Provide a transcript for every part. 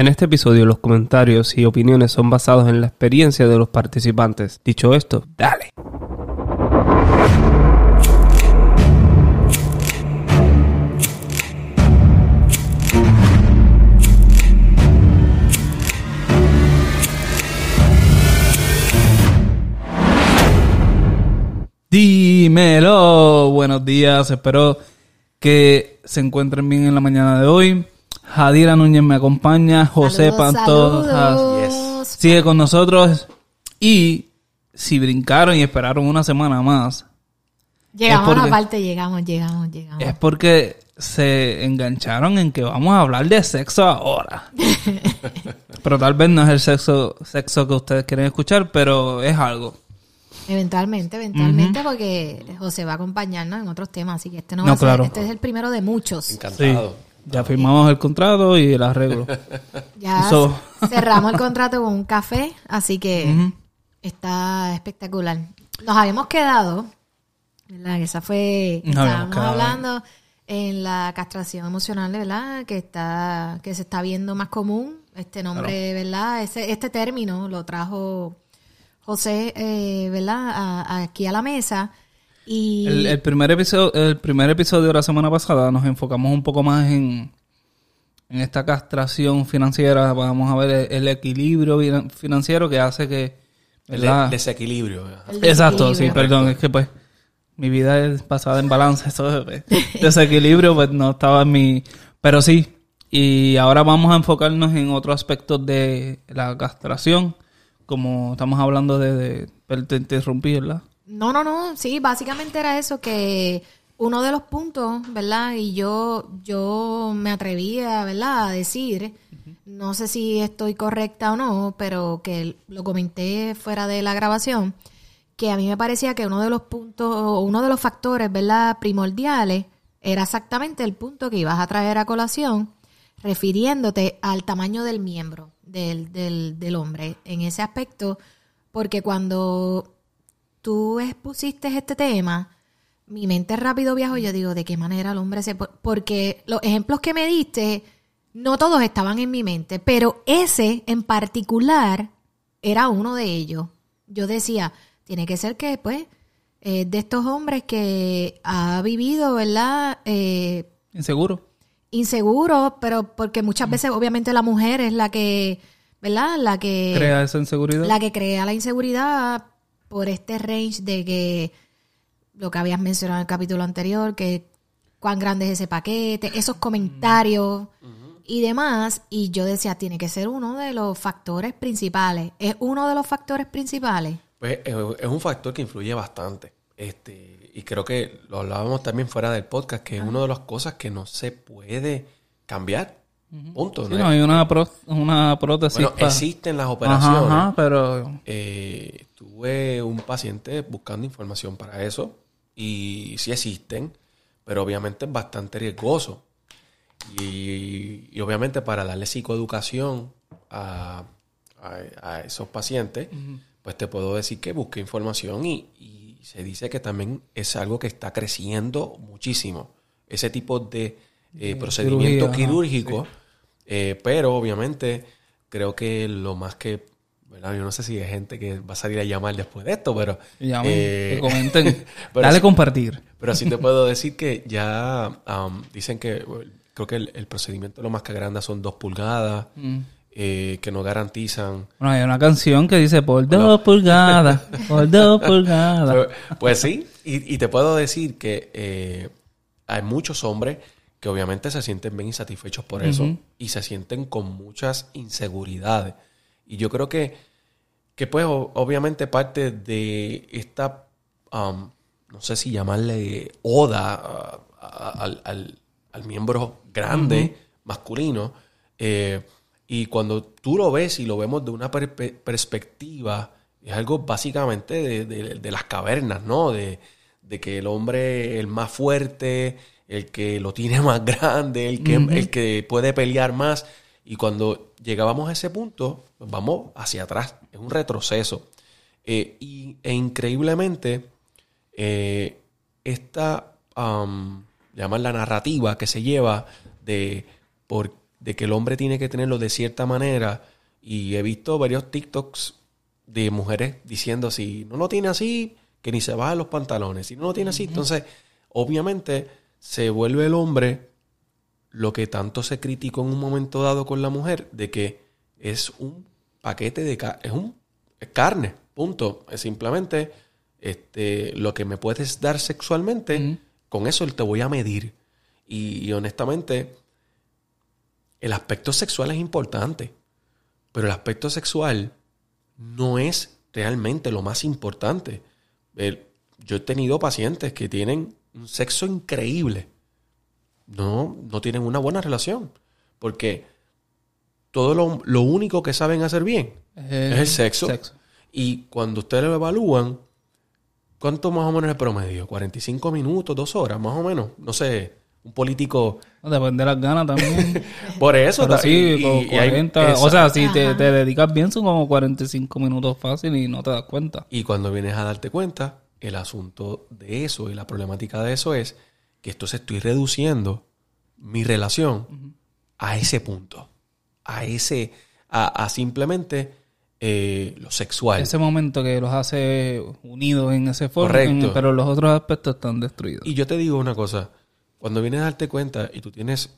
En este episodio los comentarios y opiniones son basados en la experiencia de los participantes. Dicho esto, dale. Dímelo. Buenos días. Espero que se encuentren bien en la mañana de hoy. Jadira Núñez me acompaña. José Saludos, Pantoja saludos. sigue con nosotros. Y si brincaron y esperaron una semana más, Llegamos porque- a la parte, llegamos, llegamos, llegamos. es porque se engancharon en que vamos a hablar de sexo ahora. pero tal vez no es el sexo, sexo que ustedes quieren escuchar, pero es algo. Eventualmente, eventualmente, porque José va a acompañarnos en otros temas, así que este no, No, va a ser, este es el primero de muchos. Sí, Ya firmamos el contrato y el arreglo. Ya So- cerramos el contrato con un café, así que está espectacular. Nos habíamos quedado, ¿verdad? Esa fue, habíamos estábamos hablando en la castración emocional, ¿verdad? Que está, que se está viendo más común. Este nombre, ¿verdad? Ese, este término lo trajo José, eh, ¿verdad? A- a- aquí a la mesa. Y El, el primer episodio, el primer episodio de la semana pasada nos enfocamos un poco más en, en esta castración financiera. Vamos a ver el, el equilibrio finan- financiero que hace que... El ¿verdad? de- desequilibrio. el Exacto, sí, perdón, es que pues mi vida es basada en balance, eso de- desequilibrio pues no estaba en mi... Pero sí, y ahora vamos a enfocarnos en otros aspectos de la castración, como estamos hablando de... de te interrumpí, ¿verdad? No, no, no, sí, básicamente era eso que uno de los puntos, ¿verdad? Y yo yo me atrevía, ¿verdad? A decir, no sé si estoy correcta o no, pero que lo comenté fuera de la grabación, que a mí me parecía que uno de los puntos, uno de los factores, ¿verdad? Primordiales era exactamente el punto que ibas a traer a colación, refiriéndote al tamaño del miembro del, del, del hombre en ese aspecto, porque cuando tú expusiste este tema, mi mente rápido viajó y yo digo, ¿de qué manera el hombre se... po-?" Porque los ejemplos que me diste, no todos estaban en mi mente, pero ese en particular era uno de ellos. Yo decía, tiene que ser que, pues, eh, de estos hombres que ha vivido, ¿verdad? Eh, Inseguro. inseguro, pero porque muchas veces obviamente la mujer es la que, ¿verdad? La que Crea esa inseguridad. la que crea la inseguridad por este range de que lo que habías mencionado en el capítulo anterior, que cuán grande es ese paquete, esos comentarios y demás. Y yo decía, tiene que ser uno de los factores principales. ¿Es uno de los factores principales? Pues es es un factor que influye bastante. Este, y creo que lo hablábamos también fuera del podcast, que es una de las cosas que no se puede cambiar. Punto. Sí, ¿no? no, hay una, pró- una prótesis. bueno, pa- existen las operaciones. ajá, pero Eh, tuve un paciente buscando información para eso y sí existen, pero obviamente es bastante riesgoso. Y, y obviamente para darle psicoeducación a, a- a esos pacientes, pues te puedo decir que busque información y, y se dice que también es algo que está creciendo muchísimo. Ese tipo de eh, procedimiento quirúrgico, eh, pero obviamente creo que lo más que, ¿verdad? yo no sé si hay gente que va a salir a llamar después de esto, pero... llamen, eh, que comenten. pero Dale sí- compartir. pero sí te puedo decir que ya am, dicen que creo que el, el procedimiento lo más que agranda son dos pulgadas, Mm. eh, que no garantizan. Bueno, hay una canción que dice por dos pulgadas, por dos pulgadas. Pues, pues sí, y, y te puedo decir que eh, hay muchos hombres que obviamente se sienten bien insatisfechos por eso y se sienten con muchas inseguridades. Y yo creo que, que pues o- obviamente parte de esta, am, no sé si llamarle oda a- a- al, al- al miembro grande, masculino, eh, y cuando tú lo ves y lo vemos de una perspectiva, es algo básicamente de, de- de las cavernas, ¿no? De, de que el hombre, el más fuerte, el que lo tiene más grande, el que, el que puede pelear más. Y cuando llegábamos a ese punto, pues vamos hacia atrás. Es un retroceso. Eh, y, e increíblemente, eh, esta, llaman la narrativa que se lleva de por de que el hombre tiene que tenerlo de cierta manera. Y he visto varios TikToks de mujeres diciendo si no lo tiene así, que ni se baja los pantalones. Si no lo tiene así, entonces obviamente se vuelve el hombre lo que tanto se criticó en un momento dado con la mujer, de que es un paquete de carne, es un es carne, punto. Es simplemente este, lo que me puedes dar sexualmente, con eso te voy a medir. Y, honestamente, el aspecto sexual es importante, pero el aspecto sexual no es realmente lo más importante. yo he tenido pacientes que tienen un sexo increíble. No, no tienen una buena relación. Porque todo lo, único que saben hacer bien es el sexo. Y cuando ustedes lo evalúan, ¿cuánto más o menos es el promedio? ¿45 minutos, dos horas, más o menos? No sé, un político... Depende de las ganas también. Por eso. Pero sí, 40, o sea, si te, te, dedicas bien son como 45 minutos fácil y no te das cuenta. Y cuando vienes a darte cuenta, el asunto de eso y la problemática de eso es que se estoy reduciendo mi relación a ese punto, a ese, a, simplemente eh, lo sexual. Ese momento que los hace unidos en ese foro, Correcto. pero los otros aspectos están destruidos. Y yo te digo una cosa, cuando vienes a darte cuenta y tú tienes,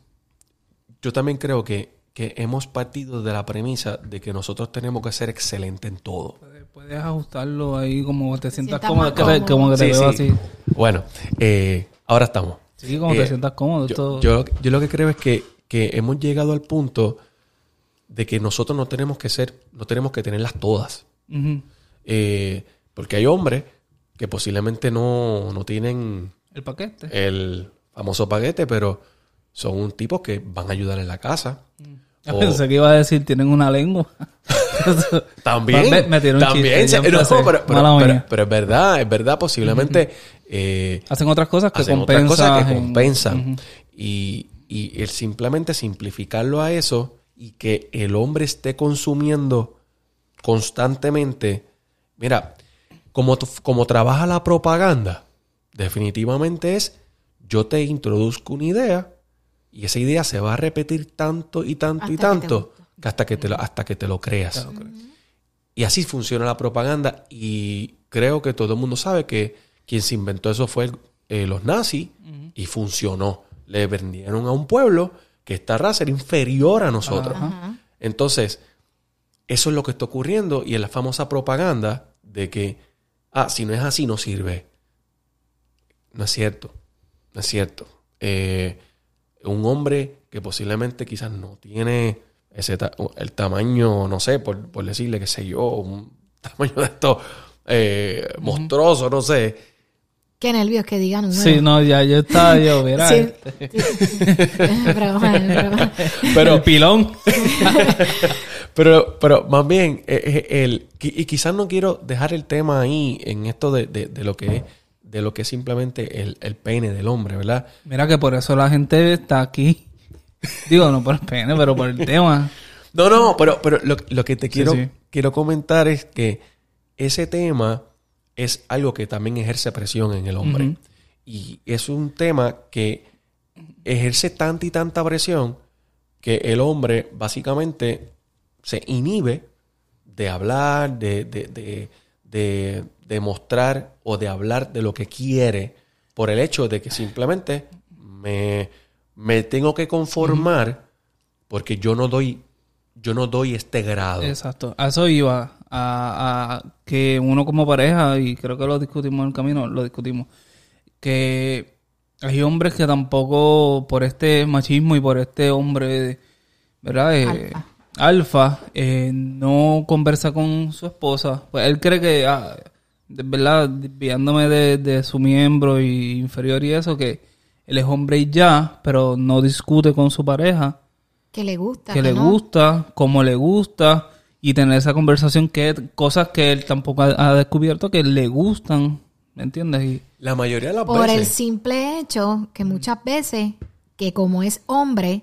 yo también creo que, que hemos partido de la premisa de que nosotros tenemos que ser excelentes en todo. Puedes, ajustarlo ahí como te sientas cómodo, como que te veo así. Bueno, eh, ahora estamos. Sí, como te eh, sientas cómodo. Yo, Yo, lo que creo es que, que, hemos llegado al punto de que nosotros no tenemos que ser, no tenemos que tenerlas todas. Eh, porque hay hombres que posiblemente no, no tienen... El paquete. El famoso paquete, pero son un tipo que van a ayudar en la casa. Mm. Pensé que iba a decir, tienen una lengua. también. Me, también. pero, es verdad, es verdad, posiblemente eh, hacen otras cosas que compensan. que compensan. y, el simplemente simplificarlo a eso y que el hombre esté consumiendo constantemente. Mira, como, como trabaja la propaganda, definitivamente es yo te introduzco una idea y esa idea se va a repetir tanto y tanto y tanto que, hasta que te lo, hasta que te lo creas. Y así funciona la propaganda y creo que todo el mundo sabe que quien se inventó eso fue eh, los nazis y funcionó. Le vendieron a un pueblo que esta raza era inferior a nosotros. Entonces, eso es lo que está ocurriendo y es la famosa propaganda de que, ah, si no es así, no sirve. No es cierto. No es cierto. Eh, un hombre que posiblemente quizás no tiene ese el tamaño, no sé, por, decirle, que sé yo, un tamaño de esto eh, monstruoso, no sé Qué nervios que digan un Sí, no, ya yo estaba yo, verá. Sí. pero, el pilón. pero, pero más bien, eh, eh, el, y quizás no quiero dejar el tema ahí en esto de, de, lo que es de lo que es simplemente el, el pene del hombre, ¿verdad? Mira que por eso la gente está aquí. Digo, no por el pene, pero por el tema. No, no, pero, pero lo, lo que te quiero, quiero comentar es que ese tema es algo que también ejerce presión en el hombre. Y es un tema que ejerce tanta y tanta presión que el hombre básicamente se inhibe de hablar, de, de, de, de, mostrar o de hablar de lo que quiere por el hecho de que simplemente me, me tengo que conformar porque yo no doy yo no doy este grado. Exacto. A eso iba a, que uno como pareja, y creo que lo discutimos en el camino, lo discutimos, que hay hombres que tampoco por este machismo y por este hombre, ¿verdad? Eh, alfa, eh, no conversa con su esposa. Pues él cree que, ah, ¿verdad? Desviándome de, su miembro y inferior y eso, que él es hombre y ya, pero no discute con su pareja. Que le gusta. Que, le gusta, como le gusta y tener esa conversación que cosas que él tampoco ha, descubierto que le gustan, ¿me entiendes? Y, la mayoría de las Por el simple hecho que muchas veces, que como es hombre,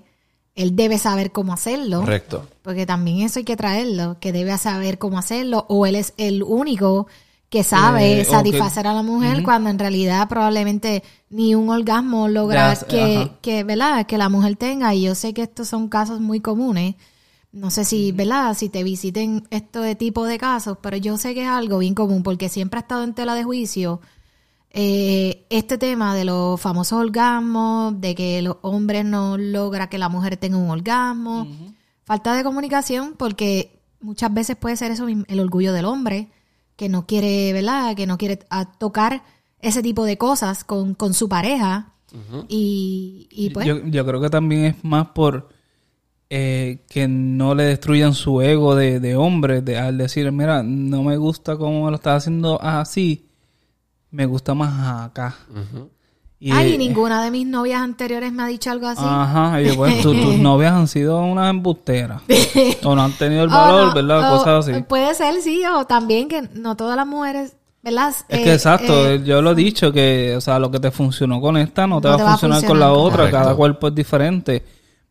él debe saber cómo hacerlo. Correcto. Porque también eso hay que traerlo, que debe saber cómo hacerlo, o él es el único que sabe Eh, satisfacer a la mujer cuando en realidad probablemente ni un orgasmo logra que, que, ¿verdad? que la mujer tenga. Y yo sé que estos son casos muy comunes. No sé si, ¿verdad? Si te visiten este tipo de casos, pero yo sé que es algo bien común porque siempre ha estado en tela de juicio eh, este tema de los famosos orgasmos, de que los hombres no logra que la mujer tenga un orgasmo, falta de comunicación, porque muchas veces puede ser eso mismo, el orgullo del hombre, que no quiere, ¿verdad? Que no quiere a, tocar ese tipo de cosas con, con su pareja. y, y pues, Yo, yo creo que también es más por eh, que no le destruyan su ego de, de hombre, de, al decir, mira, no me gusta cómo lo estás haciendo así, me gusta más acá. Y, ay, eh, ninguna de mis novias anteriores me ha dicho algo así. Ajá, y pues tu- tus novias han sido unas embusteras. o no han tenido el valor, no, ¿verdad? o Cosas así. Puede ser, sí, o también que no todas las mujeres, ¿verdad? Es Eh, que exacto, eh, yo lo he dicho que, o sea, lo que te funcionó con esta no te No va te a va a funcionar con la otra, cada cuerpo es diferente.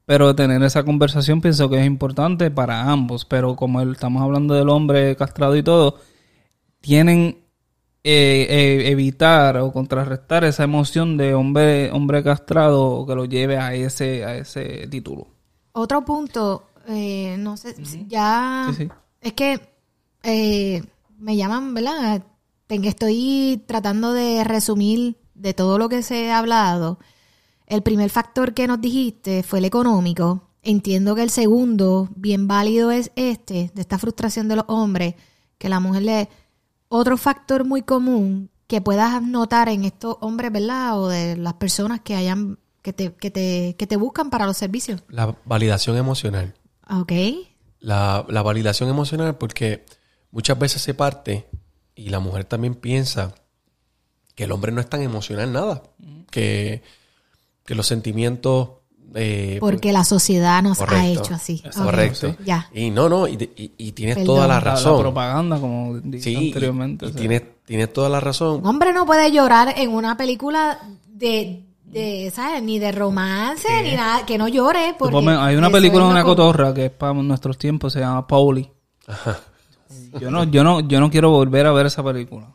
Pero tener esa conversación pienso que es importante para ambos. Pero como el- estamos hablando del hombre castrado y todo, tienen eh, eh, evitar o contrarrestar esa emoción de hombre hombre castrado que lo lleve a ese a ese título. Otro punto, eh, no sé, ya Sí, sí. es que eh, me llaman, ¿verdad? Estoy tratando de resumir de todo lo que se ha hablado. El primer factor que nos dijiste fue el económico. Entiendo que el segundo, bien válido, es este, de esta frustración de los hombres, que la mujer le... Otro factor muy común que puedas notar en estos hombres, ¿verdad? O de las personas que hayan, que te, que te, que te buscan para los servicios. La validación emocional. Ok. La, la validación emocional porque muchas veces se parte y la mujer también piensa que el hombre no es tan emocional nada. Que, que los sentimientos... eh, Porque la sociedad nos ha hecho así. Exacto. Ok. Correcto. Ya. Y no, no, y, y- y tienes Perdón. toda la La- La, razón. propaganda, como dije sí, anteriormente. y o sea. tienes, tienes toda la razón. Un hombre no puede llorar en una película de, de ¿sabes? Ni de romance, ni nada. Que no llore. Porque ponme- hay una película de una cotorra que es para nuestros tiempos, se llama Pauli. Yo no, yo no, yo no quiero volver a ver esa película.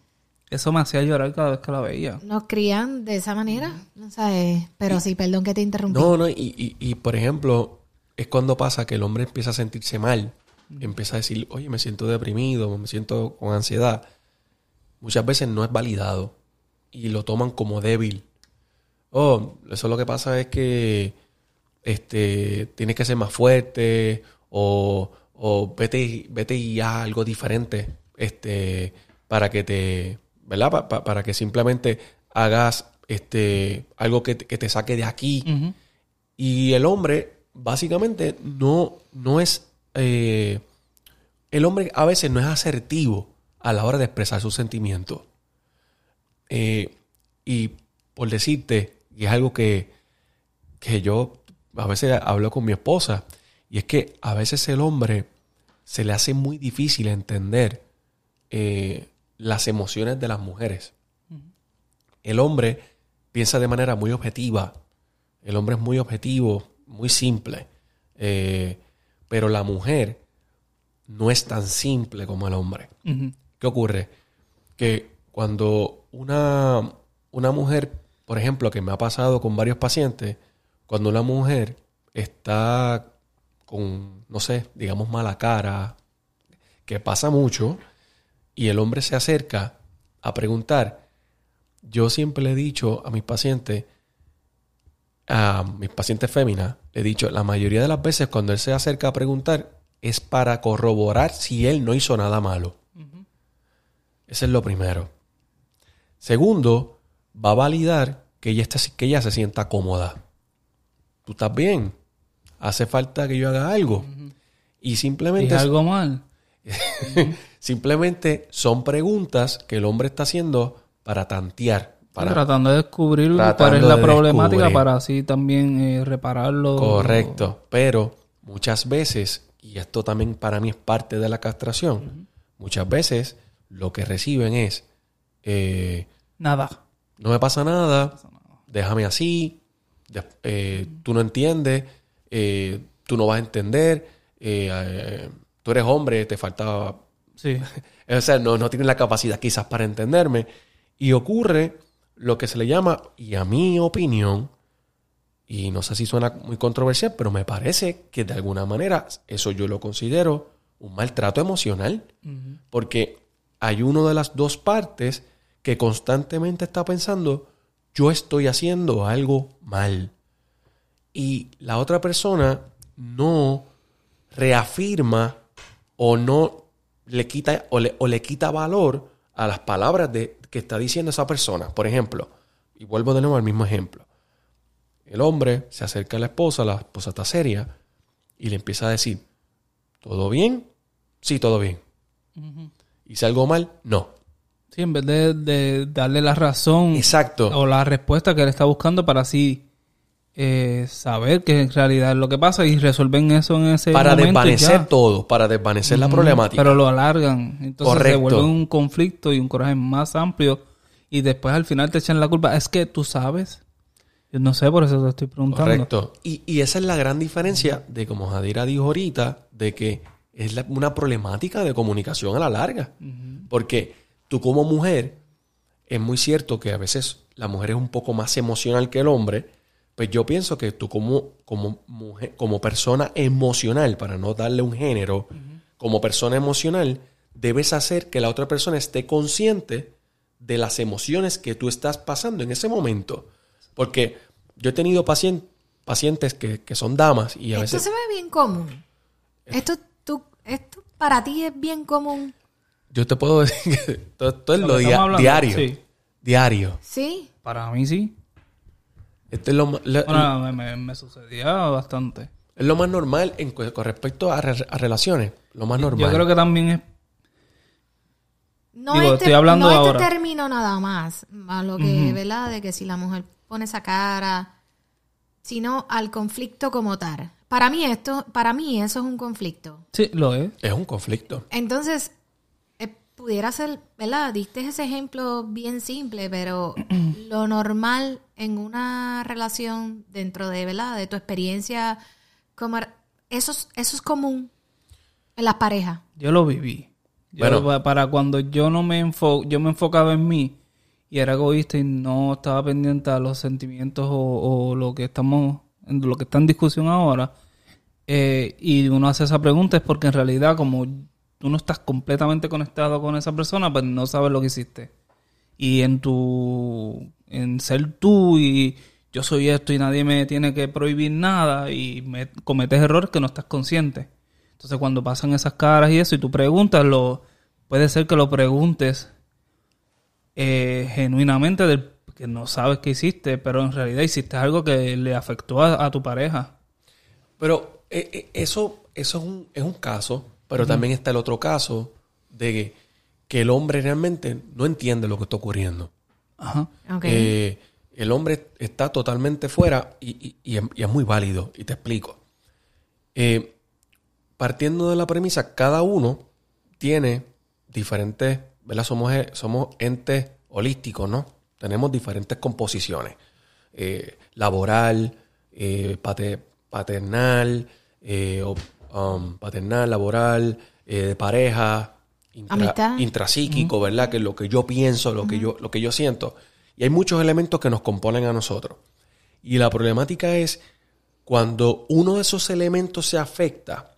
Eso me hacía llorar cada vez que la veía. Nos crían de esa manera. No sabes. Pero sí, perdón que te interrumpí. No, no, y, y, y, por ejemplo, es cuando pasa que el hombre empieza a sentirse mal. Empieza a decir, oye, me siento deprimido, me siento con ansiedad. Muchas veces no es validado y lo toman como débil. Oh, eso lo que pasa es que este, tienes que ser más fuerte o, o vete, y- vete y haz algo diferente este, para que te, ¿verdad? Pa- pa- para que simplemente hagas este, algo que te, que te saque de aquí. Y el hombre, básicamente, no, no es. eh, el hombre a veces no es asertivo a la hora de expresar sus sentimientos. Eh, y por decirte, y es algo que, que yo a veces hablo con mi esposa, y es que a veces el hombre se le hace muy difícil entender eh, las emociones de las mujeres. El hombre piensa de manera muy objetiva, el hombre es muy objetivo, muy simple. Eh, pero la mujer no es tan simple como el hombre. ¿Qué ocurre? Que cuando una, una mujer, por ejemplo, que me ha pasado con varios pacientes, cuando una mujer está con, no sé, digamos mala cara, que pasa mucho, y el hombre se acerca a preguntar, yo siempre le he dicho a mis pacientes, a mis pacientes féminas, le he dicho, la mayoría de las veces cuando él se acerca a preguntar es para corroborar si él no hizo nada malo. Eso es lo primero. Segundo, va a validar que ella, esté- que ella se sienta cómoda. Tú estás bien. Hace falta que yo haga algo. Y simplemente, ¿Dije algo mal? simplemente son preguntas que el hombre está haciendo para tantear. Para, Tratando de descubrir cuál es la de problemática descubrir. para así también eh, repararlo. Correcto. Pero muchas veces, y esto también para mí es parte de la castración, muchas veces lo que reciben es, eh, Nada. no me pasa nada, déjame así, de- eh, tú no entiendes, eh, tú no vas a entender, eh, tú eres hombre, te falta Sí. O sea, no, no tienen la capacidad quizás para entenderme. Y ocurre lo que se le llama, y a mi opinión, y no sé si suena muy controversial, pero me parece que de alguna manera eso yo lo considero un maltrato emocional. Porque hay uno de las dos partes que constantemente está pensando, yo estoy haciendo algo mal. Y la otra persona no reafirma o no le quita o le, o le quita valor a las palabras de, que está diciendo esa persona. Por ejemplo, y vuelvo de nuevo al mismo ejemplo. El hombre se acerca a la esposa, la esposa está seria, y le empieza a decir, ¿todo bien? Sí, todo bien. ¿Hice algo mal? No. Sí, en vez de, de darle la razón Exacto. o la respuesta que él está buscando para así eh, saber que en realidad es lo que pasa y resuelven eso en ese para momento desvanecer ya. todo, para desvanecer la problemática. Pero lo alargan. Entonces se Correcto. vuelve un conflicto y un coraje más amplio. Y después al final te echan la culpa. Es que tú sabes. Yo no sé, por eso te estoy preguntando. Correcto. Y, y esa es la gran diferencia de, como Jadira dijo ahorita, de que es la- una problemática de comunicación a la larga. Porque tú como mujer, es muy cierto que a veces la mujer es un poco más emocional que el hombre, pues yo pienso que tú como, como mujer, como persona emocional, para no darle un género, como persona emocional, debes hacer que la otra persona esté consciente de las emociones que tú estás pasando en ese momento. Porque yo he tenido pacien- pacientes que, que son damas y a Esto veces... se ve bien común. Esto, tú, esto para ti es bien común. Yo te puedo decir que todo, todo es Lo hablando, diario. sí. Diario. ¿Sí? Para mí sí. Esto es lo, Bueno, me, me- me sucedía bastante. es lo más normal en, con respecto a, re- a relaciones. Lo más normal. Yo creo que también es... No, Digo, este, estoy hablando no este ahora. término nada más, a lo que, ¿verdad? De que si la mujer pone esa cara, sino al conflicto como tal. Para mí esto, para mí eso es un conflicto. Sí, lo es. Es un conflicto. Entonces, pudiera ser, ¿verdad? Diste ese ejemplo bien simple, pero lo normal en una relación dentro de, ¿verdad? De tu experiencia, como, eso, es- eso es común en las parejas. Yo lo viví. Yo Bueno. pa- para cuando yo no me enfo yo me enfocaba en mí y era egoísta y no estaba pendiente a los sentimientos o, o lo que estamos en lo que está en discusión ahora eh, y uno hace esa pregunta es porque en realidad como tú no estás completamente conectado con esa persona pues no sabes lo que hiciste. Y en tu en ser tú y yo soy esto y nadie me tiene que prohibir nada y me cometes errores que no estás consciente. Entonces cuando pasan esas caras y eso y tú preguntas lo puede ser que lo preguntes eh, genuinamente del que no sabes que hiciste pero en realidad hiciste algo que le afectó a, a tu pareja. Pero eh, eh, eso, eso es, un, es un caso, pero también está el otro caso de que, que el hombre realmente no entiende lo que está ocurriendo. Ajá. Eh, el hombre está totalmente fuera y, y- y es, y es muy válido. Y te explico. Eh, partiendo de la premisa, cada uno tiene diferentes, ¿verdad? Somos, eh, somos entes holísticos, ¿no? Tenemos diferentes composiciones. Eh, laboral, eh, pate- paternal, eh, um, paternal, laboral, eh, de pareja, intra- intrapsíquico, ¿verdad? Que es lo que yo pienso, lo que yo, lo que yo siento. Y hay muchos elementos que nos componen a nosotros. Y la problemática es cuando uno de esos elementos se afecta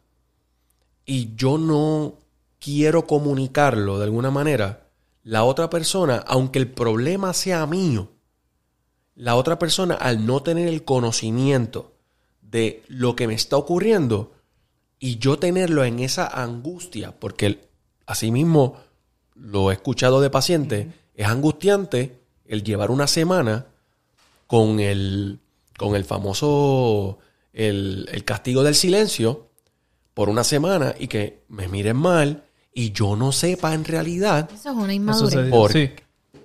y yo no quiero comunicarlo de alguna manera, la otra persona, aunque el problema sea mío, la otra persona al no tener el conocimiento de lo que me está ocurriendo y yo tenerlo en esa angustia, porque asimismo lo he escuchado de pacientes, es angustiante el llevar una semana con el, con el famoso, el, el castigo del silencio por una semana y que me miren mal y yo no sepa en realidad Eso es una inmadurez. sí.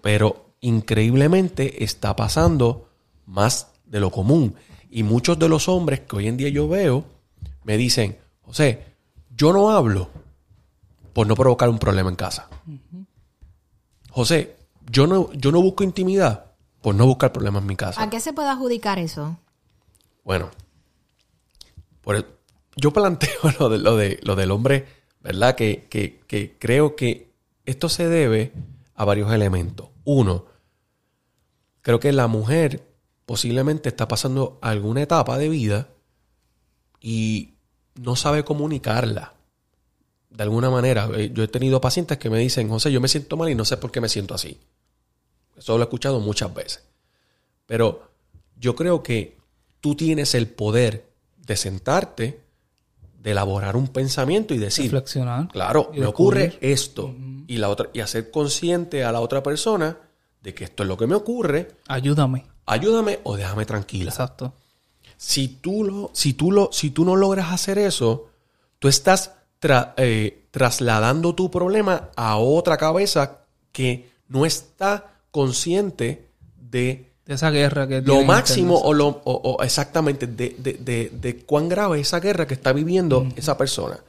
pero increíblemente está pasando más de lo común. Y muchos de los hombres que hoy en día yo veo me dicen, José, yo no hablo por no provocar un problema en casa. José, yo no, yo no busco intimidad por no buscar problemas en mi casa. ¿A qué se puede adjudicar eso? Bueno, por el- yo planteo lo, de, lo, de, lo del hombre ¿verdad? Que, que, que creo que esto se debe a varios elementos. Uno, creo que la mujer posiblemente está pasando alguna etapa de vida y no sabe comunicarla. De alguna manera, Eh, yo he tenido pacientes que me dicen, José, yo me siento mal y no sé por qué me siento así. Eso lo he escuchado muchas veces. Pero yo creo que tú tienes el poder de sentarte, de elaborar un pensamiento y decir, Reflexionar. claro, me ocurre esto. Y la otra, y hacer consciente a la otra persona de que esto es lo que me ocurre, Ayúdame. ayúdame o déjame tranquila. Exacto. Si tú, lo, si, tú lo, si tú no logras hacer eso, tú estás tra- eh, trasladando tu problema a otra cabeza que no está consciente de De esa guerra que lo máximo o, lo, o- o exactamente de, de- de- cuán grave es esa guerra que está viviendo esa persona.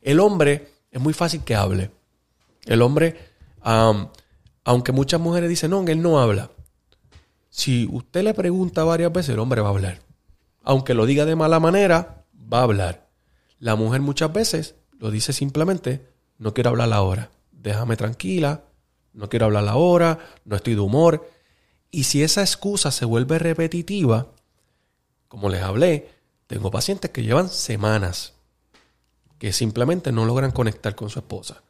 El hombre es muy fácil que hable. El hombre, aunque muchas mujeres dicen, no, él no habla. Si usted le pregunta varias veces, el hombre va a hablar. Aunque lo diga de mala manera, va a hablar. La mujer muchas veces lo dice simplemente, no quiero hablar ahora. Déjame tranquila, no quiero hablar ahora, no estoy de humor. Y si esa excusa se vuelve repetitiva, como les hablé, tengo pacientes que llevan semanas que simplemente no logran conectar con su esposa.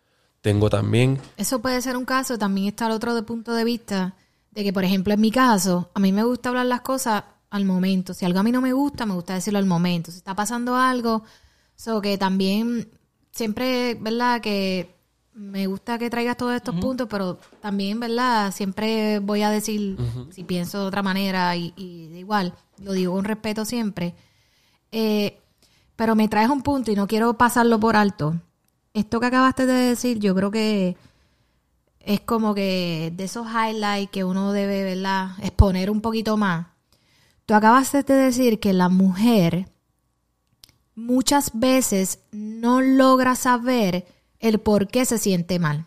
Tengo también Eso puede ser un caso. También está el otro de punto de vista de que, por ejemplo, en mi caso, a mí me gusta hablar las cosas al momento. Si algo a mí no me gusta, me gusta decirlo al momento. Si está pasando algo, so que también siempre, ¿verdad? Que me gusta que traigas todos estos puntos, pero también, ¿verdad? Siempre voy a decir si pienso de otra manera y, y igual, lo digo con respeto siempre. Eh, pero me traes un punto y no quiero pasarlo por alto. Esto que acabaste de decir, yo creo que es como que de esos highlights que uno debe, ¿verdad? Exponer un poquito más. Tú acabaste de decir que la mujer muchas veces no logra saber el por qué se siente mal.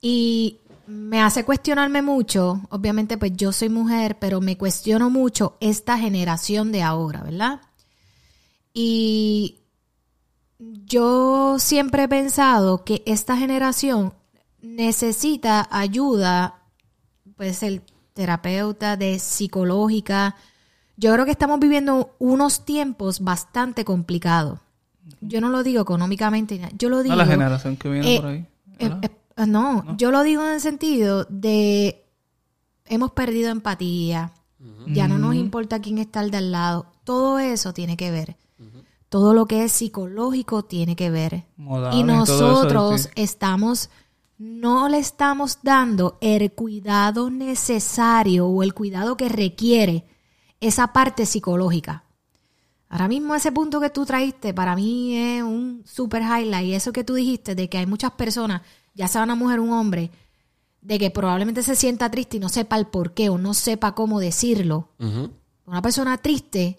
Y me hace cuestionarme mucho, obviamente pues yo soy mujer, pero me cuestiono mucho esta generación de ahora, ¿verdad? Y yo siempre he pensado que esta generación necesita ayuda, pues el terapeuta de psicológica. Yo creo que estamos viviendo unos tiempos bastante complicados. Yo no lo digo económicamente, yo lo digo. A la generación que viene eh, por ahí. eh, ¿verdad? eh, no, yo lo digo en el sentido de hemos perdido empatía, ya no nos importa quién está al de al lado, todo eso tiene que ver. Todo lo que es psicológico tiene que ver. Modales y y todo eso, nosotros sí. estamos, no le estamos dando el cuidado necesario o el cuidado que requiere esa parte psicológica. Ahora mismo ese punto que tú traíste para mí es un super highlight. Y eso que tú dijiste de que hay muchas personas, ya sea una mujer o un hombre, de que probablemente se sienta triste y no sepa el por qué o no sepa cómo decirlo. Una persona triste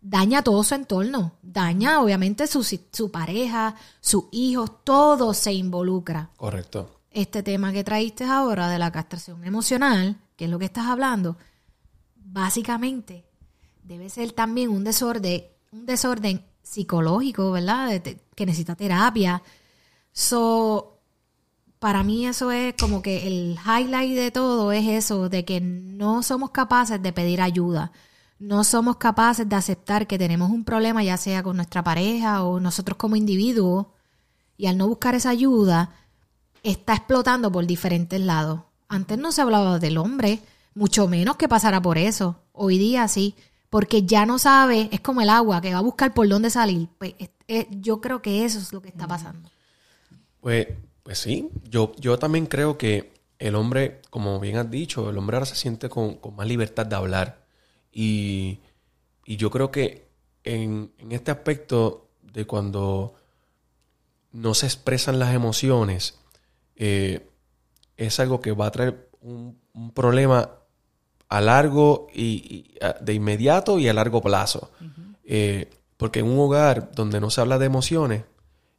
daña todo su entorno. Daña obviamente su, su pareja, sus hijos, todo se involucra correcto. este tema que traíste ahora de la castración emocional, que es lo que estás hablando, básicamente debe ser también un desorden, un desorden psicológico, ¿verdad? Que necesita terapia. So, para mí eso es como que el highlight de todo es eso, de que no somos capaces de pedir ayuda. No somos capaces de aceptar que tenemos un problema, ya sea con nuestra pareja o nosotros como individuos, y al no buscar esa ayuda, está explotando por diferentes lados. Antes no se hablaba del hombre, mucho menos que pasara por eso. Hoy día sí, porque ya no sabe, es como el agua, que va a buscar por dónde salir. Pues, es- es- yo creo que eso es lo que está pasando. Pues, pues sí, yo, yo también creo que el hombre, como bien has dicho, el hombre ahora se siente con, con más libertad de hablar. Y, y yo creo que en, en este aspecto de cuando no se expresan las emociones, eh, es algo que va a traer un, un problema a largo y, y, a- de inmediato y a largo plazo. Eh, porque en un hogar donde no se habla de emociones,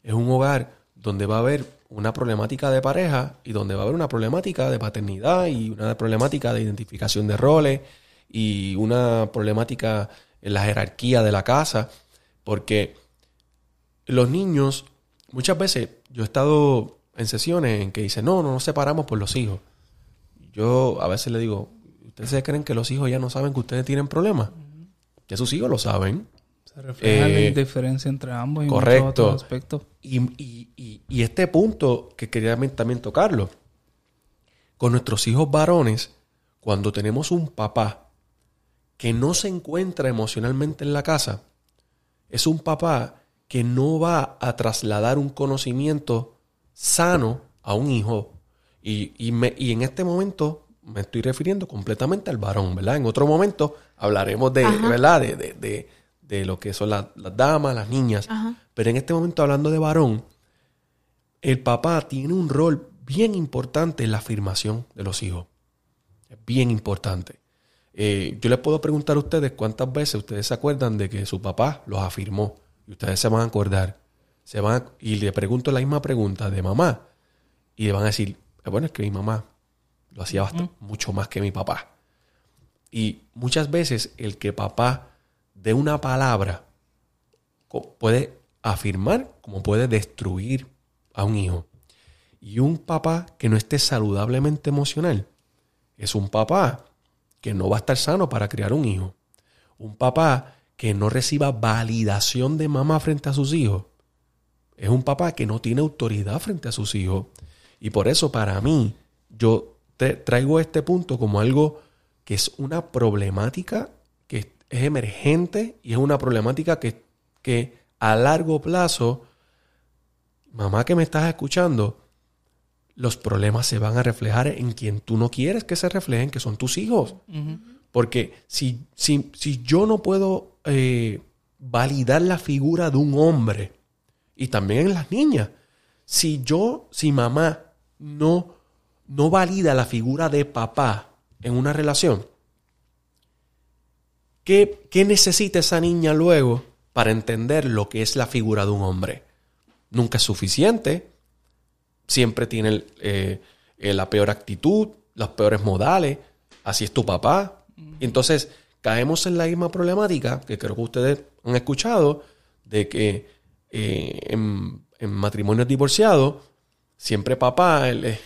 es un hogar donde va a haber una problemática de pareja y donde va a haber una problemática de paternidad y una problemática de identificación de roles y una problemática en la jerarquía de la casa, porque los niños muchas veces yo he estado en sesiones en que dicen, no, no nos separamos por los hijos. Yo a veces le digo, ¿ustedes se creen que los hijos ya no saben que ustedes tienen problemas? Que sus hijos lo saben. Se refleja Eh, la diferencia entre ambos y correcto. otros aspectos. Y, y- y- y este punto que quería también tocarlo, con nuestros hijos varones, cuando tenemos un papá que no se encuentra emocionalmente en la casa, es un papá que no va a trasladar un conocimiento sano a un hijo. Y, y me- y en este momento me estoy refiriendo completamente al varón, ¿verdad? En otro momento hablaremos de, Ajá. ¿verdad? De, de- de- de lo que son las, las damas, las niñas. Ajá. Pero en este momento hablando de varón, el papá tiene un rol bien importante en la afirmación de los hijos. Es bien importante. Eh, yo les puedo preguntar a ustedes cuántas veces ustedes se acuerdan de que su papá los afirmó. Y ustedes se van a acordar. Se van a- y le pregunto la misma pregunta de mamá. Y le van a decir, "Eh, bueno, es que mi mamá lo hacía bastante, mucho más que mi papá. Y muchas veces el que papá dé una palabra puede afirmar como puede destruir a un hijo. Y un papá que no esté saludablemente emocional es un papá que no va a estar sano para criar un hijo. Un papá que no reciba validación de mamá frente a sus hijos es un papá que no tiene autoridad frente a sus hijos. Y por eso para mí yo te- traigo este punto como algo que es una problemática que es emergente y es una problemática que, que a largo plazo, mamá que me estás escuchando, los problemas se van a reflejar en quien tú no quieres que se reflejen, que son tus hijos. Porque si, si, si yo no puedo eh, validar la figura de un hombre, y también en las niñas, si yo, si mamá no, no valida la figura de papá en una relación, ¿qué, qué necesita esa niña luego para entender lo que es la figura de un hombre? Nunca es suficiente. Siempre tiene el, eh, eh, la peor actitud, los peores modales. Así es tu papá. Y entonces caemos en la misma problemática que creo que ustedes han escuchado de que eh, en, en matrimonios divorciados siempre papá el,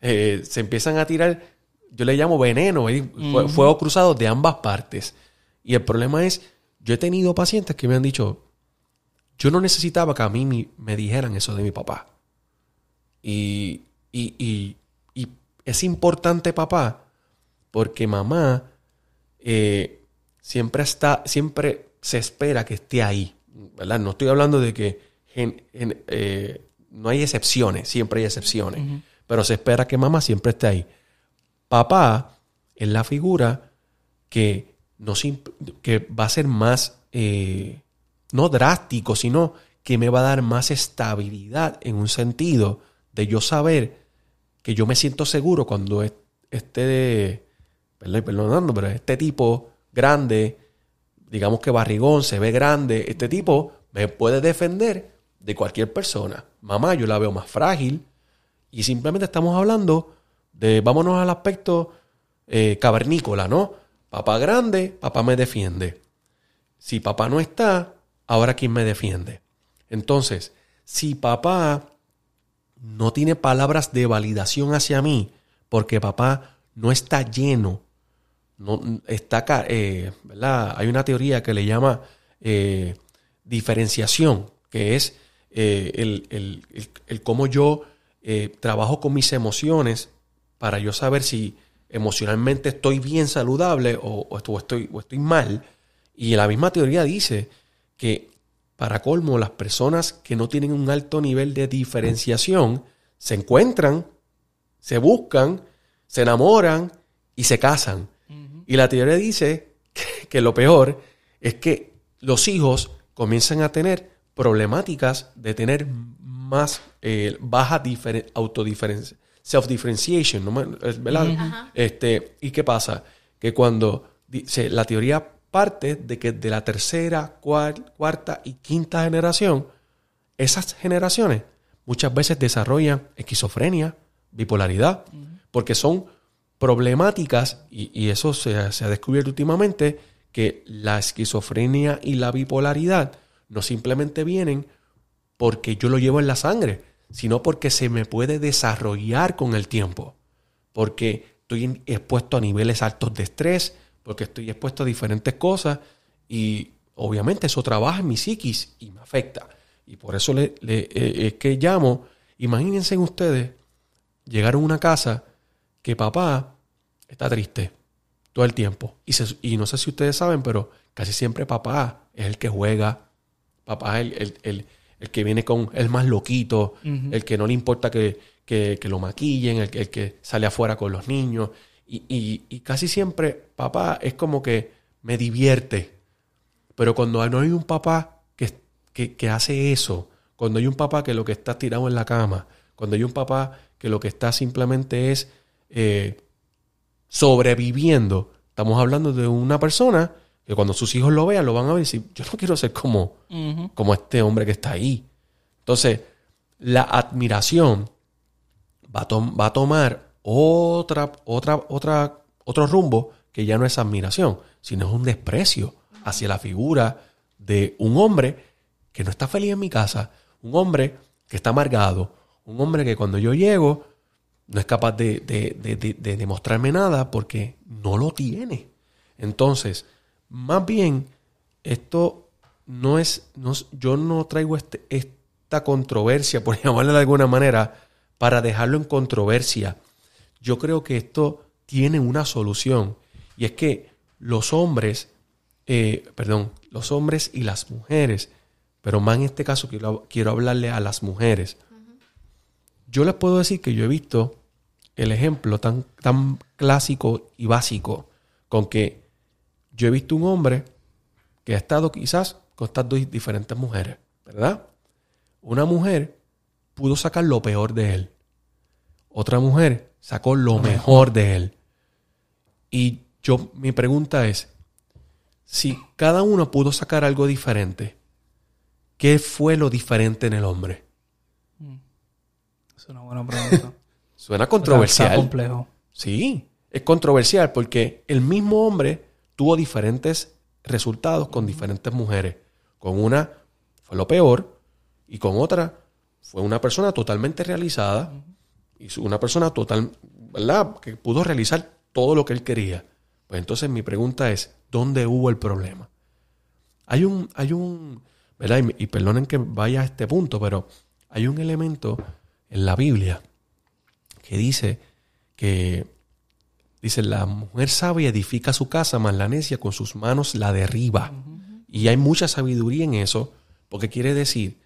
se empiezan a tirar, yo le llamo veneno. Fue- fuego cruzado de ambas partes. Y el problema es, yo he tenido pacientes que me han dicho, yo no necesitaba que a mí me dijeran eso de mi papá. Y, y, y- y es importante papá porque mamá eh, siempre está, siempre se espera que esté ahí, ¿verdad? No estoy hablando de que gen- gen- eh, no hay excepciones, siempre hay excepciones, pero se espera que mamá siempre esté ahí. Papá es la figura que, que va a ser más, eh, no drástico, sino que me va a dar más estabilidad en un sentido de yo saber que yo me siento seguro cuando es- este, perdonando, pero este tipo grande, digamos que barrigón, se ve grande, este tipo me puede defender de cualquier persona. Mamá, yo la veo más frágil y simplemente estamos hablando de, vámonos al aspecto eh, cavernícola, ¿no? Papá grande, papá me defiende. Si papá no está, ahora quién me defiende. Entonces, si papá no tiene palabras de validación hacia mí, porque papá no está lleno, no está, eh, ¿verdad? Hay una teoría que le llama eh, diferenciación, que es eh, el, el- el- el cómo yo trabajo con mis emociones para yo saber si emocionalmente estoy bien saludable o, o estoy, o estoy mal. Y la misma teoría dice que para colmo las personas que no tienen un alto nivel de diferenciación se encuentran, se buscan, se enamoran y se casan. Y la teoría dice que, que lo peor es que los hijos comienzan a tener problemáticas de tener más eh, baja diferen- autodiferencia, self-differentiation, ¿verdad? Este, ¿Y qué pasa? Que cuando dice, la teoría parte de que de la tercera, cuar- cuarta y quinta generación, esas generaciones muchas veces desarrollan esquizofrenia, bipolaridad, porque son problemáticas, y, y eso se, se ha descubierto últimamente, que la esquizofrenia y la bipolaridad no simplemente vienen porque yo lo llevo en la sangre, sino porque se me puede desarrollar con el tiempo. Porque estoy expuesto a niveles altos de estrés, porque estoy expuesto a diferentes cosas y obviamente eso trabaja en mi psiquis y me afecta. Y por eso le, eh, es que llamo, imagínense ustedes llegar a una casa que papá está triste todo el tiempo. Y, y no sé si ustedes saben, pero casi siempre papá es el que juega, papá es el, el, el, que viene con el más loquito, el que no le importa que, que, lo maquillen, el, el, que sale afuera con los niños. Y, y, y, casi siempre papá es como que me divierte. Pero cuando no hay un papá que, que, que hace eso, cuando hay un papá que lo que está tirado en la cama, cuando hay un papá que lo que está simplemente es eh, sobreviviendo, estamos hablando de una persona que cuando sus hijos lo vean, lo van a ver y decir, yo no quiero ser como, como este hombre que está ahí. Entonces, la admiración va a, va a tomar otra, otra, otra, otro rumbo que ya no es admiración, sino es un desprecio hacia la figura de un hombre que no está feliz en mi casa, un hombre que está amargado, un hombre que cuando yo llego no es capaz de, de, demostrarme nada porque no lo tiene. Entonces, más bien, esto no es, no, yo no traigo este, esta controversia, por llamarle de alguna manera, para dejarlo en controversia. Yo creo que esto tiene una solución y es que los hombres, eh, perdón, los hombres y las mujeres, pero más en este caso quiero, quiero hablarle a las mujeres. Yo les puedo decir que yo he visto el ejemplo tan, tan clásico y básico con que yo he visto un hombre que ha estado quizás con estas dos diferentes mujeres, ¿verdad? Una mujer pudo sacar lo peor de él. Otra mujer sacó lo mejor de él. Y yo, mi pregunta es, si cada uno pudo sacar algo diferente, ¿qué fue lo diferente en el hombre? Mm. Es una buena pregunta. Suena controversial. complejo. Sí, es controversial porque el mismo hombre tuvo diferentes resultados con diferentes mujeres. Con una fue lo peor y con otra fue una persona totalmente realizada y una persona total, ¿verdad? Que pudo realizar todo lo que él quería. Pues entonces mi pregunta es, ¿dónde hubo el problema? Hay un, hay un, ¿verdad? Y, y perdonen que vaya a este punto, pero hay un elemento en la Biblia que dice que dice la mujer sabia edifica su casa, mas la necia con sus manos la derriba. Y hay mucha sabiduría en eso, porque quiere decir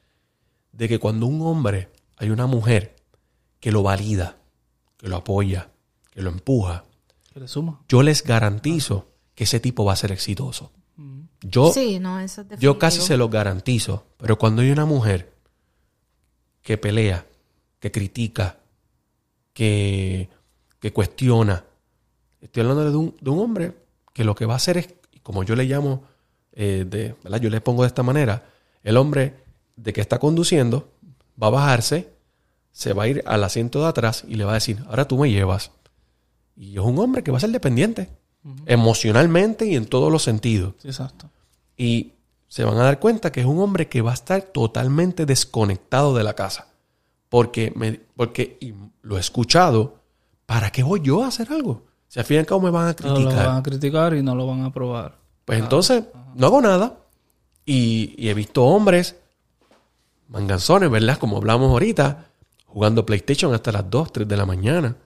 de que cuando un hombre hay una mujer que lo valida, que lo apoya, que lo empuja, yo les garantizo que ese tipo va a ser exitoso. Yo, yo casi se lo garantizo, pero cuando hay una mujer que pelea, que critica, que, cuestiona. Estoy hablando de un, de un, hombre que lo que va a hacer es, como yo le llamo, eh, de, ¿verdad? yo le pongo de esta manera, el hombre de que está conduciendo va a bajarse, se va a ir al asiento de atrás y le va a decir, ahora tú me llevas. Y es un hombre que va a ser dependiente, emocionalmente y en todos los sentidos. exacto. Y se van a dar cuenta que es un hombre que va a estar totalmente desconectado de la casa. Porque, me, porque y lo he escuchado, ¿para qué voy yo a hacer algo? Si al fin y al cabo me van a criticar. No lo van a criticar y no lo van a aprobar. Pues entonces, no hago nada. Y, he visto hombres manganzones, ¿verdad? Como hablamos ahorita, jugando PlayStation hasta las 2, 3 de la mañana,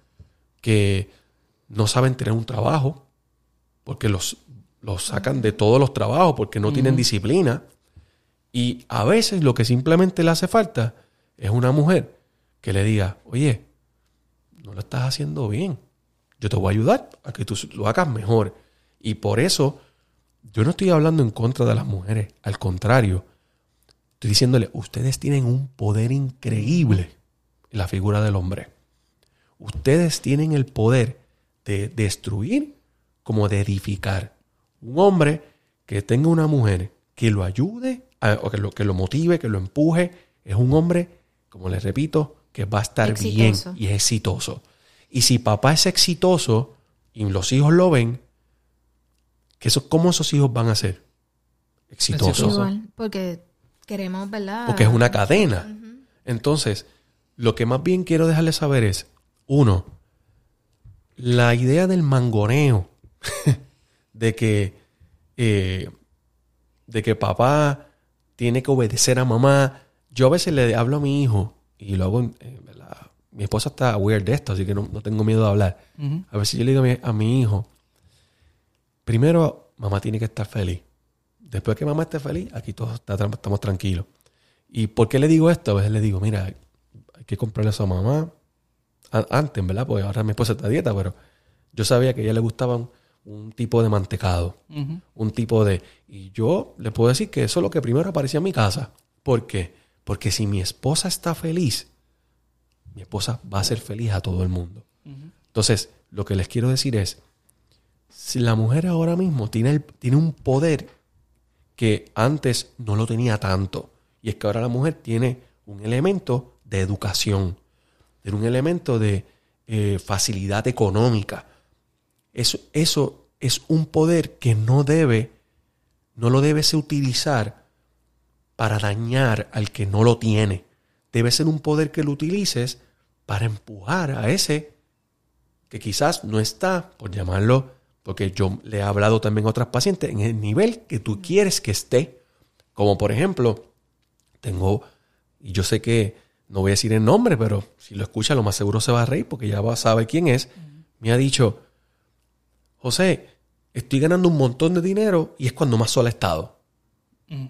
que no saben tener un trabajo, porque los, los sacan de todos los trabajos, porque no tienen disciplina. Y a veces lo que simplemente le hace falta es una mujer que le diga, oye, no lo estás haciendo bien. Yo te voy a ayudar a que tú lo hagas mejor. Y por eso yo no estoy hablando en contra de las mujeres. Al contrario, estoy diciéndole, ustedes tienen un poder increíble la figura del hombre. Ustedes tienen el poder de destruir como de edificar. Un hombre que tenga una mujer que lo ayude, o que lo, que lo motive, que lo empuje, es un hombre, como les repito, que va a estar bien y es exitoso. Y si papá es exitoso y los hijos lo ven, ¿qué eso, ¿cómo esos hijos van a ser? Exitosos. Igual, porque queremos, ¿verdad? porque es una cadena. Entonces, lo que más bien quiero dejarles saber es, uno, la idea del mangoneo, de que, eh, de que papá tiene que obedecer a mamá. Yo a veces le hablo a mi hijo, y lo hago, verdad, mi esposa está weird de esto, así que no, no tengo miedo de hablar. A veces yo le digo a mi, a mi hijo, primero, mamá tiene que estar feliz. Después que mamá esté feliz, aquí todos estamos tranquilos. ¿Y por qué le digo esto? A veces le digo, mira, hay que comprarle eso a mamá. Antes, ¿verdad? Porque ahora mi esposa está a dieta, pero yo sabía que a ella le gustaba un, tipo de mantecado. Un tipo de... Y yo le puedo decir que eso es lo que primero aparecía en mi casa. ¿Por qué? Porque si mi esposa está feliz, mi esposa va a ser feliz a todo el mundo. Entonces, lo que les quiero decir es, si la mujer ahora mismo tiene, el- tiene un poder que antes no lo tenía tanto, y es que ahora la mujer tiene un elemento de educación, tiene un elemento de eh, facilidad económica. Eso, eso es un poder que no debe, no lo debes utilizar para dañar al que no lo tiene. Debe ser un poder que lo utilices para empujar a ese que quizás no está, por llamarlo, porque yo le he hablado también a otras pacientes, en el nivel que tú quieres que esté. Como por ejemplo, tengo, y yo sé que no voy a decir el nombre, pero si lo escucha, lo más seguro se va a reír porque ya va saber quién es. Me ha dicho, José, estoy ganando un montón de dinero y es cuando más sola he estado. Mm.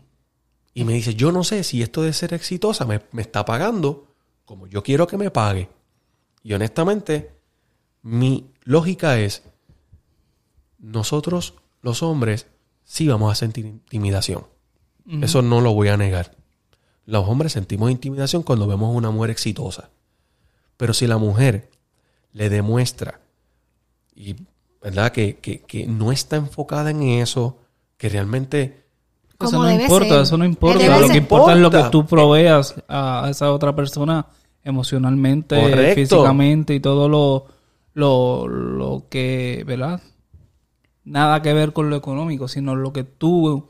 Y me dice, yo no sé si esto de ser exitosa me, me está pagando como yo quiero que me pague. Y honestamente, mi lógica es, nosotros los hombres sí vamos a sentir intimidación. Eso no lo voy a negar. Los hombres sentimos intimidación cuando vemos a una mujer exitosa. Pero si la mujer le demuestra y verdad que, que- que no está enfocada en eso, que realmente Como Eso no importa, ser. eso no importa. Lo que importa es lo que tú proveas a a esa otra persona emocionalmente, Correcto. físicamente y todo lo, lo, lo que, ¿verdad? Nada que ver con lo económico, sino lo que tú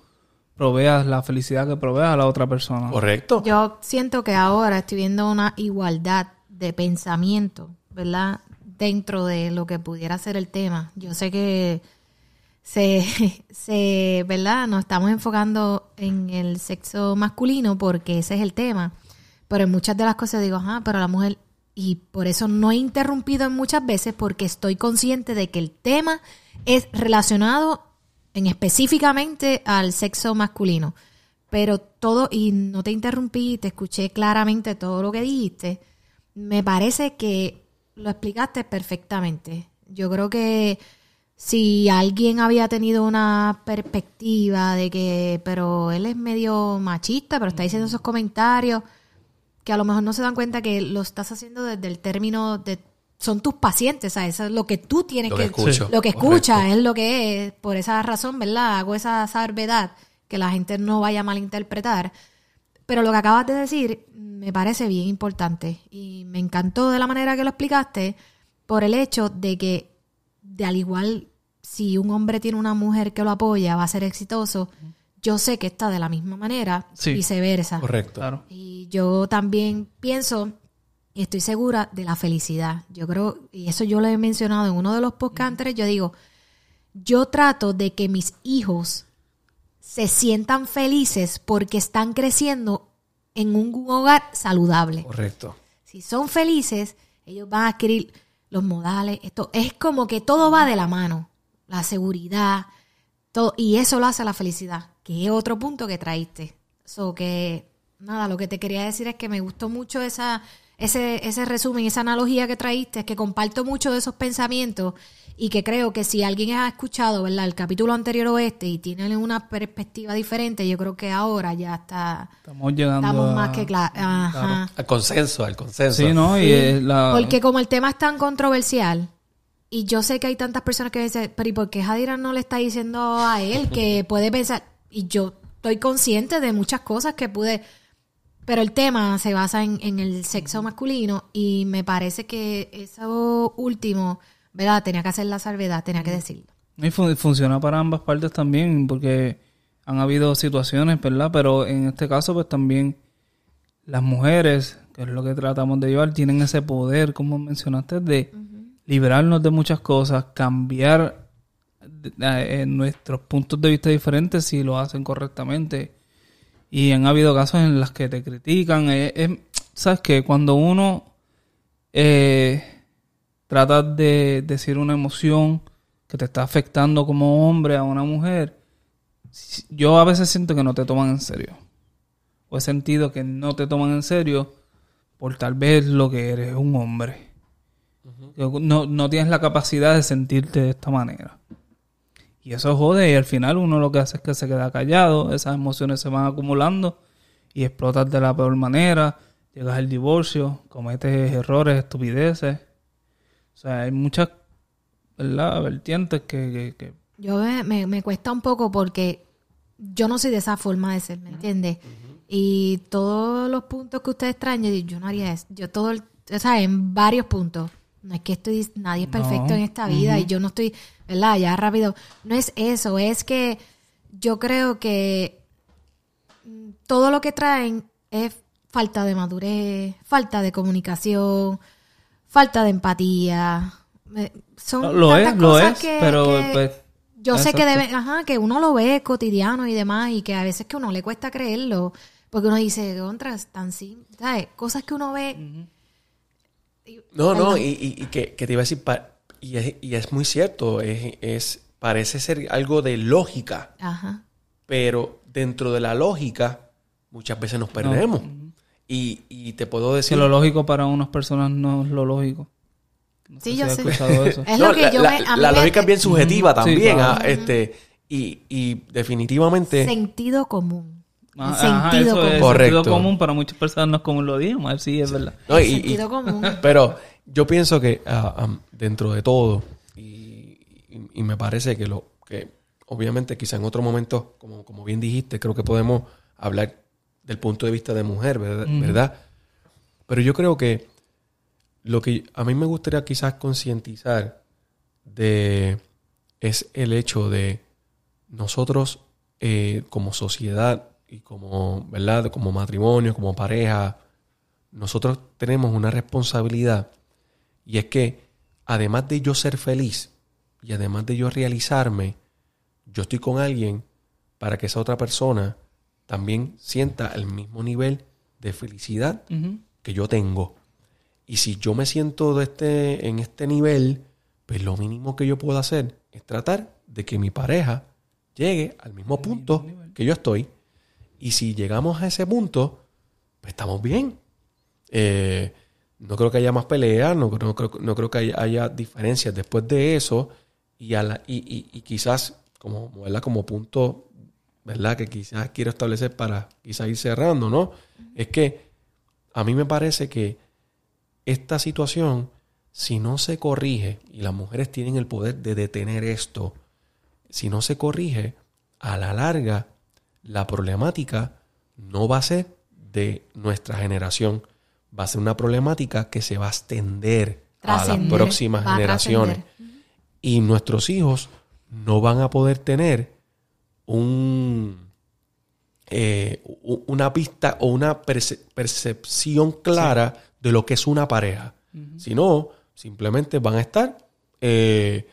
proveas, la felicidad que proveas a la otra persona. correcto. Yo siento que ahora estoy viendo una igualdad de pensamiento, ¿verdad? Dentro de lo que pudiera ser el tema. Yo sé que se, se, ¿verdad? Nos estamos enfocando en el sexo masculino porque ese es el tema. Pero en muchas de las cosas digo, ajá, pero la mujer, y por eso no he interrumpido en muchas veces porque estoy consciente de que el tema es relacionado en específicamente al sexo masculino. Pero todo, y no te interrumpí, te escuché claramente todo lo que dijiste. Me parece que lo explicaste perfectamente. Yo creo que si alguien había tenido una perspectiva de que, pero él es medio machista, pero está diciendo esos comentarios, que a lo mejor no se dan cuenta que lo estás haciendo desde el término de son tus pacientes, ¿sabes? Eso es lo que tú tienes Lo que, que lo que Correcto. escuchas es lo que es, por esa razón, ¿verdad? Hago esa salvedad que la gente no vaya a malinterpretar. Pero lo que acabas de decir me parece bien importante y me encantó de la manera que lo explicaste por el hecho de que, de al igual, si un hombre tiene una mujer que lo apoya, va a ser exitoso. Yo sé que está de la misma manera, Sí. viceversa. Correcto. Claro. Y yo también pienso y estoy segura de la felicidad. Yo creo, y eso yo lo he mencionado en uno de los podcasts yo digo, yo trato de que mis hijos se sientan felices porque están creciendo en un hogar saludable. Correcto. Si son felices, ellos van a adquirir los modales. Esto es como que todo va de la mano. La seguridad, todo, y eso lo hace la felicidad, que es otro punto que traíste. So que, nada, lo que te quería decir es que me gustó mucho esa, ese, ese resumen, esa analogía que traíste, es que comparto mucho de esos pensamientos y que creo que si alguien ha escuchado, ¿verdad? El capítulo anterior o este y tiene una perspectiva diferente, yo creo que ahora ya está, Estamos llegando estamos a- más que claros. Ajá. Al consenso, al consenso. Sí, ¿no? Y Sí, es la... Porque como el tema es tan controversial, y yo sé que hay tantas personas que dicen, pero ¿y por qué Jadira no le está diciendo a él que puede pensar? Y yo estoy consciente de muchas cosas que pude, pero el tema se basa en, en el sexo masculino y me parece que eso último, ¿verdad? Tenía que hacer la salvedad, tenía que decirlo. Y fun- funciona para ambas partes también, porque han habido situaciones, ¿verdad? Pero en este caso, pues también las mujeres, que es lo que tratamos de llevar, tienen ese poder, como mencionaste, de liberarnos de muchas cosas, cambiar eh, nuestros puntos de vista diferentes si lo hacen correctamente. Y han habido casos en los que te critican. Eh, Sabes que cuando uno eh, trata de decir una emoción que te está afectando como hombre a una mujer, yo a veces siento que no te toman en serio. O he sentido que no te toman en serio por tal vez lo que eres, un hombre. no, no tienes la capacidad de sentirte de esta manera. Y eso jode y al final uno lo que hace es que se queda callado, esas emociones se van acumulando y explotas de la peor manera, llegas al divorcio, cometes errores, estupideces. O sea, hay muchas ¿verdad? vertientes que, que, Yo me, me, cuesta un poco porque yo no soy de esa forma de ser, ¿me entiendes? Y todos los puntos que usted extraña, yo no haría eso. Yo todo, o sea, en varios puntos. No es que estoy, nadie es perfecto en esta vida y yo no estoy ¿verdad? Ya rápido. No es eso, es que yo creo que todo lo que traen es falta de madurez, falta de comunicación, falta de empatía. Son lo es, lo es, pero pues, yo sé que debe, ajá, que uno lo ve cotidiano y demás y que a veces que uno le cuesta creerlo porque uno dice, contra, tan sin, ¿sabes? Cosas que uno ve. No, no, y, y, que, que, te iba a decir, y es, y es muy cierto, es, es, parece ser algo de lógica. Ajá. Pero dentro de la lógica, muchas veces nos perdemos. y, y, te puedo decir... Que lo lógico para unas personas no es lo lógico. sí, yo sé. Eso. Es lo que yo la, la lógica es bien subjetiva también. ¿ah? este, y, y definitivamente... Sentido común. Ah, sentido común. Correcto. Sentido común para muchas personas no es como lo digamos, sí, es verdad. sentido común. Pero yo pienso que uh, dentro de todo, y, y, me parece que lo que obviamente quizá en otro momento, como, como bien dijiste, creo que podemos hablar del punto de vista de mujer, ¿verdad? Pero yo creo que lo que a mí me gustaría quizás concientizar de es el hecho de nosotros eh, como sociedad y como, ¿verdad? Como matrimonio, como pareja, nosotros tenemos una responsabilidad y es que además de yo ser feliz y además de yo realizarme, yo estoy con alguien para que esa otra persona también sienta el mismo nivel de felicidad que yo tengo. Y si yo me siento de este, en este nivel, pues lo mínimo que yo puedo hacer es tratar de que mi pareja llegue al mismo punto que yo estoy. Y si llegamos a ese punto, pues estamos bien. Eh, no creo que haya más peleas, no, no, creo, no creo que haya, diferencias después de eso. Y, a la, y, y, quizás, como, como punto, ¿verdad? Que quizás quiero establecer para quizás ir cerrando, ¿no? Es que a mí me parece que esta situación, si no se corrige, y las mujeres tienen el poder de detener esto, si no se corrige, a la larga, la problemática no va a ser de nuestra generación, va a ser una problemática que se va a extender a las próximas generaciones. Y nuestros hijos no van a poder tener un, eh, una pista o una percepción clara de lo que es una pareja. Sino, simplemente van a estar eh,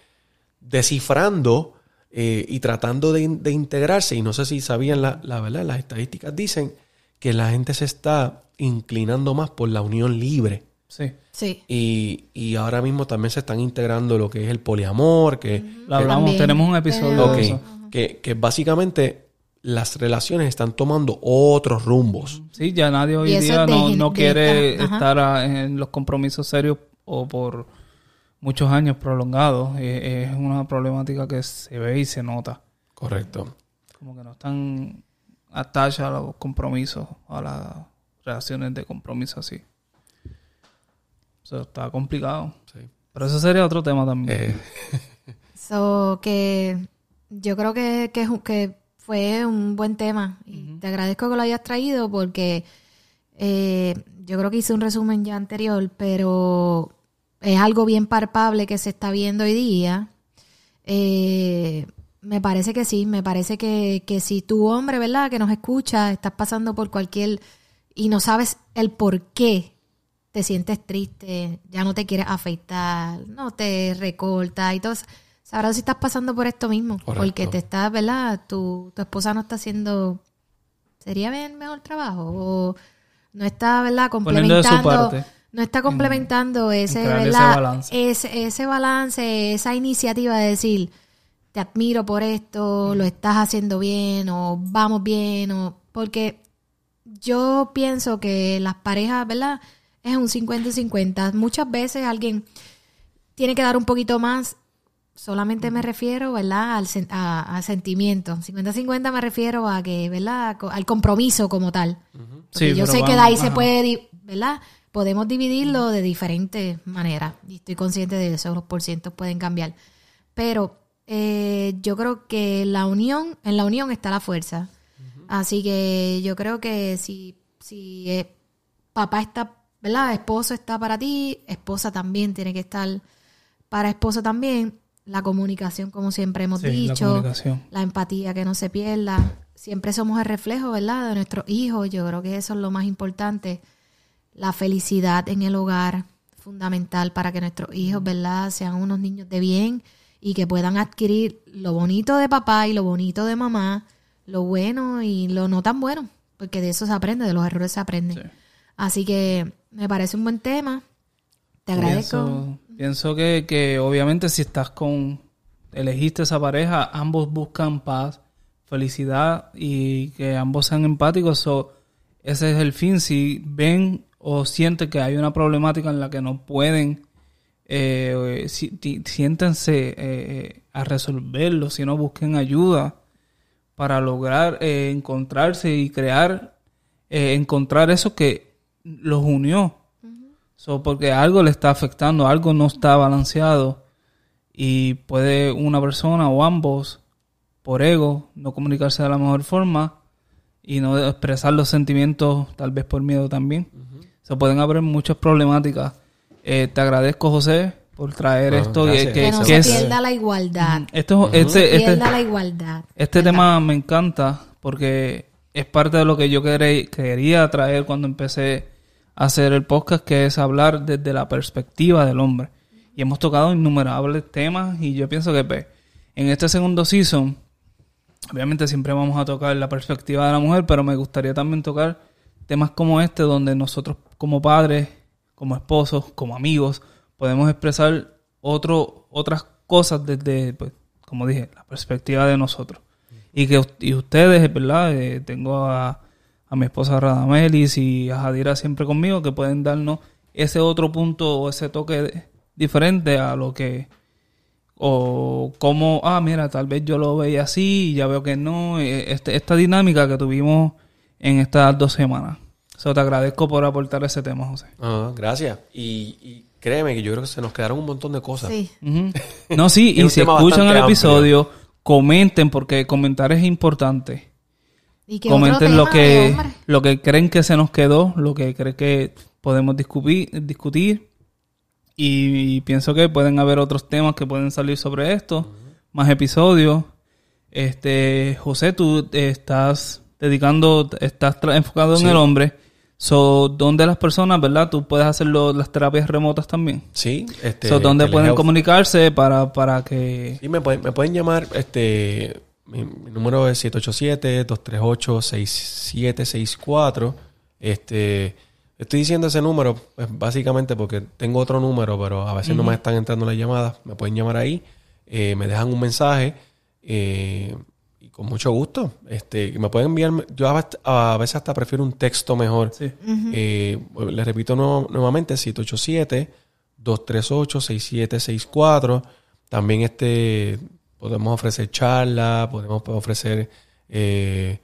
descifrando eh, y tratando de, integrarse. Y no sé si sabían la, la verdad, las estadísticas dicen que la gente se está inclinando más por la unión libre. Sí. Sí. Y, ahora mismo también se están integrando lo que es el poliamor, que... Lo hablamos, tenemos un episodio de eso. Que, que básicamente las relaciones están tomando otros rumbos. Sí, ya nadie hoy día no, quiere estar en los compromisos serios o por muchos años prolongados. Es una problemática que se ve y se nota. Correcto. Como que no están atacha a los compromisos, a las relaciones de compromiso así. O sea, está complicado. Sí. Pero eso sería otro tema también. Eh. so, que yo creo que, que, fue un buen tema. Y te agradezco que lo hayas traído porque eh, yo creo que hice un resumen ya anterior, pero es algo bien palpable que se está viendo hoy día. Eh, me parece que sí, me parece que, que si tu hombre, ¿verdad? Que nos escucha, estás pasando por cualquier y no sabes el por qué te sientes triste, ya no te quieres afeitar, no te recorta y todo. Sabrás si estás pasando por esto mismo, porque te está, ¿verdad? Tu, tu esposa no está haciendo, sería bien mejor trabajo o no está, ¿verdad? Complementando, no está complementando ese, ¿verdad? Ese balance. Ese, ese balance, esa iniciativa de decir, te admiro por esto, lo estás haciendo bien o vamos bien o porque yo pienso que las parejas, ¿verdad? Es un 50 y 50. Muchas veces alguien tiene que dar un poquito más solamente me refiero, ¿verdad? Al, a, sentimiento. 50-50 me refiero a que, ¿verdad? Al compromiso como tal. Sí, yo sé que de ahí se puede, ¿verdad? Podemos dividirlo de diferentes maneras. Y estoy consciente de eso, los porcientos pueden cambiar. Pero eh, yo creo que la unión, en la unión está la fuerza. Así que yo creo que si, si eh, papá está, ¿verdad? Esposo está para ti, esposa también tiene que estar para esposo también la comunicación, como siempre hemos dicho, la, empatía que no se pierda. Siempre somos el reflejo, ¿verdad?, de nuestros hijos. Yo creo que eso es lo más importante. La felicidad en el hogar, fundamental para que nuestros hijos, ¿verdad?, sean unos niños de bien y que puedan adquirir lo bonito de papá y lo bonito de mamá, lo bueno y lo no tan bueno, porque de eso se aprende, de los errores se aprende. Así que me parece un buen tema. Te agradezco. Pienso que, que obviamente si estás con, elegiste esa pareja, ambos buscan paz, felicidad y que ambos sean empáticos. ese es el fin. Si ven o sienten que hay una problemática en la que no pueden, eh, siéntense eh, a resolverlo, si no busquen ayuda para lograr eh, encontrarse y crear, eh, encontrar eso que los unió porque algo le está afectando, algo no está balanceado y puede una persona o ambos, por ego, no comunicarse de la mejor forma y no expresar los sentimientos, tal vez por miedo también. Se pueden haber muchas problemáticas. Eh, te agradezco, José, por traer ah, esto. Que, que, no se pierda la igualdad. Esto, este, este, la igualdad. Este tema me encanta porque es parte de lo que yo quería traer cuando empecé hacer el podcast, que es hablar desde la perspectiva del hombre. Y hemos tocado innumerables temas y yo pienso que pues, en este segundo season, obviamente siempre vamos a tocar la perspectiva de la mujer, pero me gustaría también tocar temas como este, donde nosotros como padres, como esposos, como amigos, podemos expresar otro, otras cosas desde, pues, como dije, la perspectiva de nosotros. Y que y ustedes, ¿verdad? Eh, tengo a a mi esposa Radamelis y a Jadira siempre conmigo, que pueden darnos ese otro punto o ese toque diferente a lo que o como, ah, mira, tal vez yo lo veía así y ya veo que no, e, este, esta dinámica que tuvimos en estas dos semanas. So, te agradezco por aportar ese tema, José. Ah, gracias. Y, créeme que yo creo que se nos quedaron un montón de cosas. Sí. No, sí, y si escuchan el episodio, comenten porque comentar es importante. Comenten lo que, lo que creen que se nos quedó, lo que creen que podemos discutir, discutir. Y, pienso que pueden haber otros temas que pueden salir sobre esto, más episodios. Este, José, tú estás dedicando, estás enfocado en el hombre. So, ¿Dónde las personas, verdad? Tú puedes hacer las terapias remotas también. Sí. Este, so, ¿Dónde pueden comunicarse para, para que...? Sí, me pueden, me pueden llamar, este mi, número es 787-238-6764. Este, estoy diciendo ese número pues, básicamente porque tengo otro número, pero a veces no me están entrando las llamadas. Me pueden llamar ahí, eh, me dejan un mensaje eh, con mucho gusto. Este, me pueden enviar, yo a, veces hasta prefiero un texto mejor. Eh, les repito nuevamente, 787-238-6764. También este podemos ofrecer charlas, podemos ofrecer... Eh,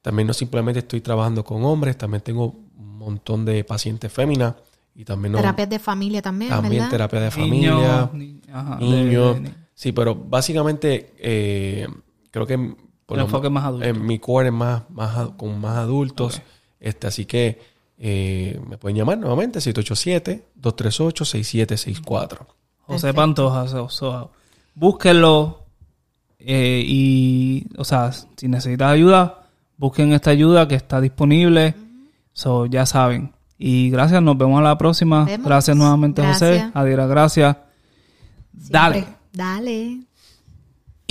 también no simplemente estoy trabajando con hombres, también tengo un montón de pacientes féminas y también... Terapias de familia también, También terapia de familia, niños. Sí, pero básicamente eh, creo que... Por enfoque más adulto. En mi core es más, más, con más adultos. Este, así que eh, me pueden llamar nuevamente 787-238-6764. José Pantoja, búsquenlo, Eh, y, o sea, si necesitas ayuda, busquen esta ayuda que está disponible. So, ya saben. Y gracias, nos vemos a la próxima. Vemos. Gracias nuevamente, José. Adira, gracias. Dale. Dale.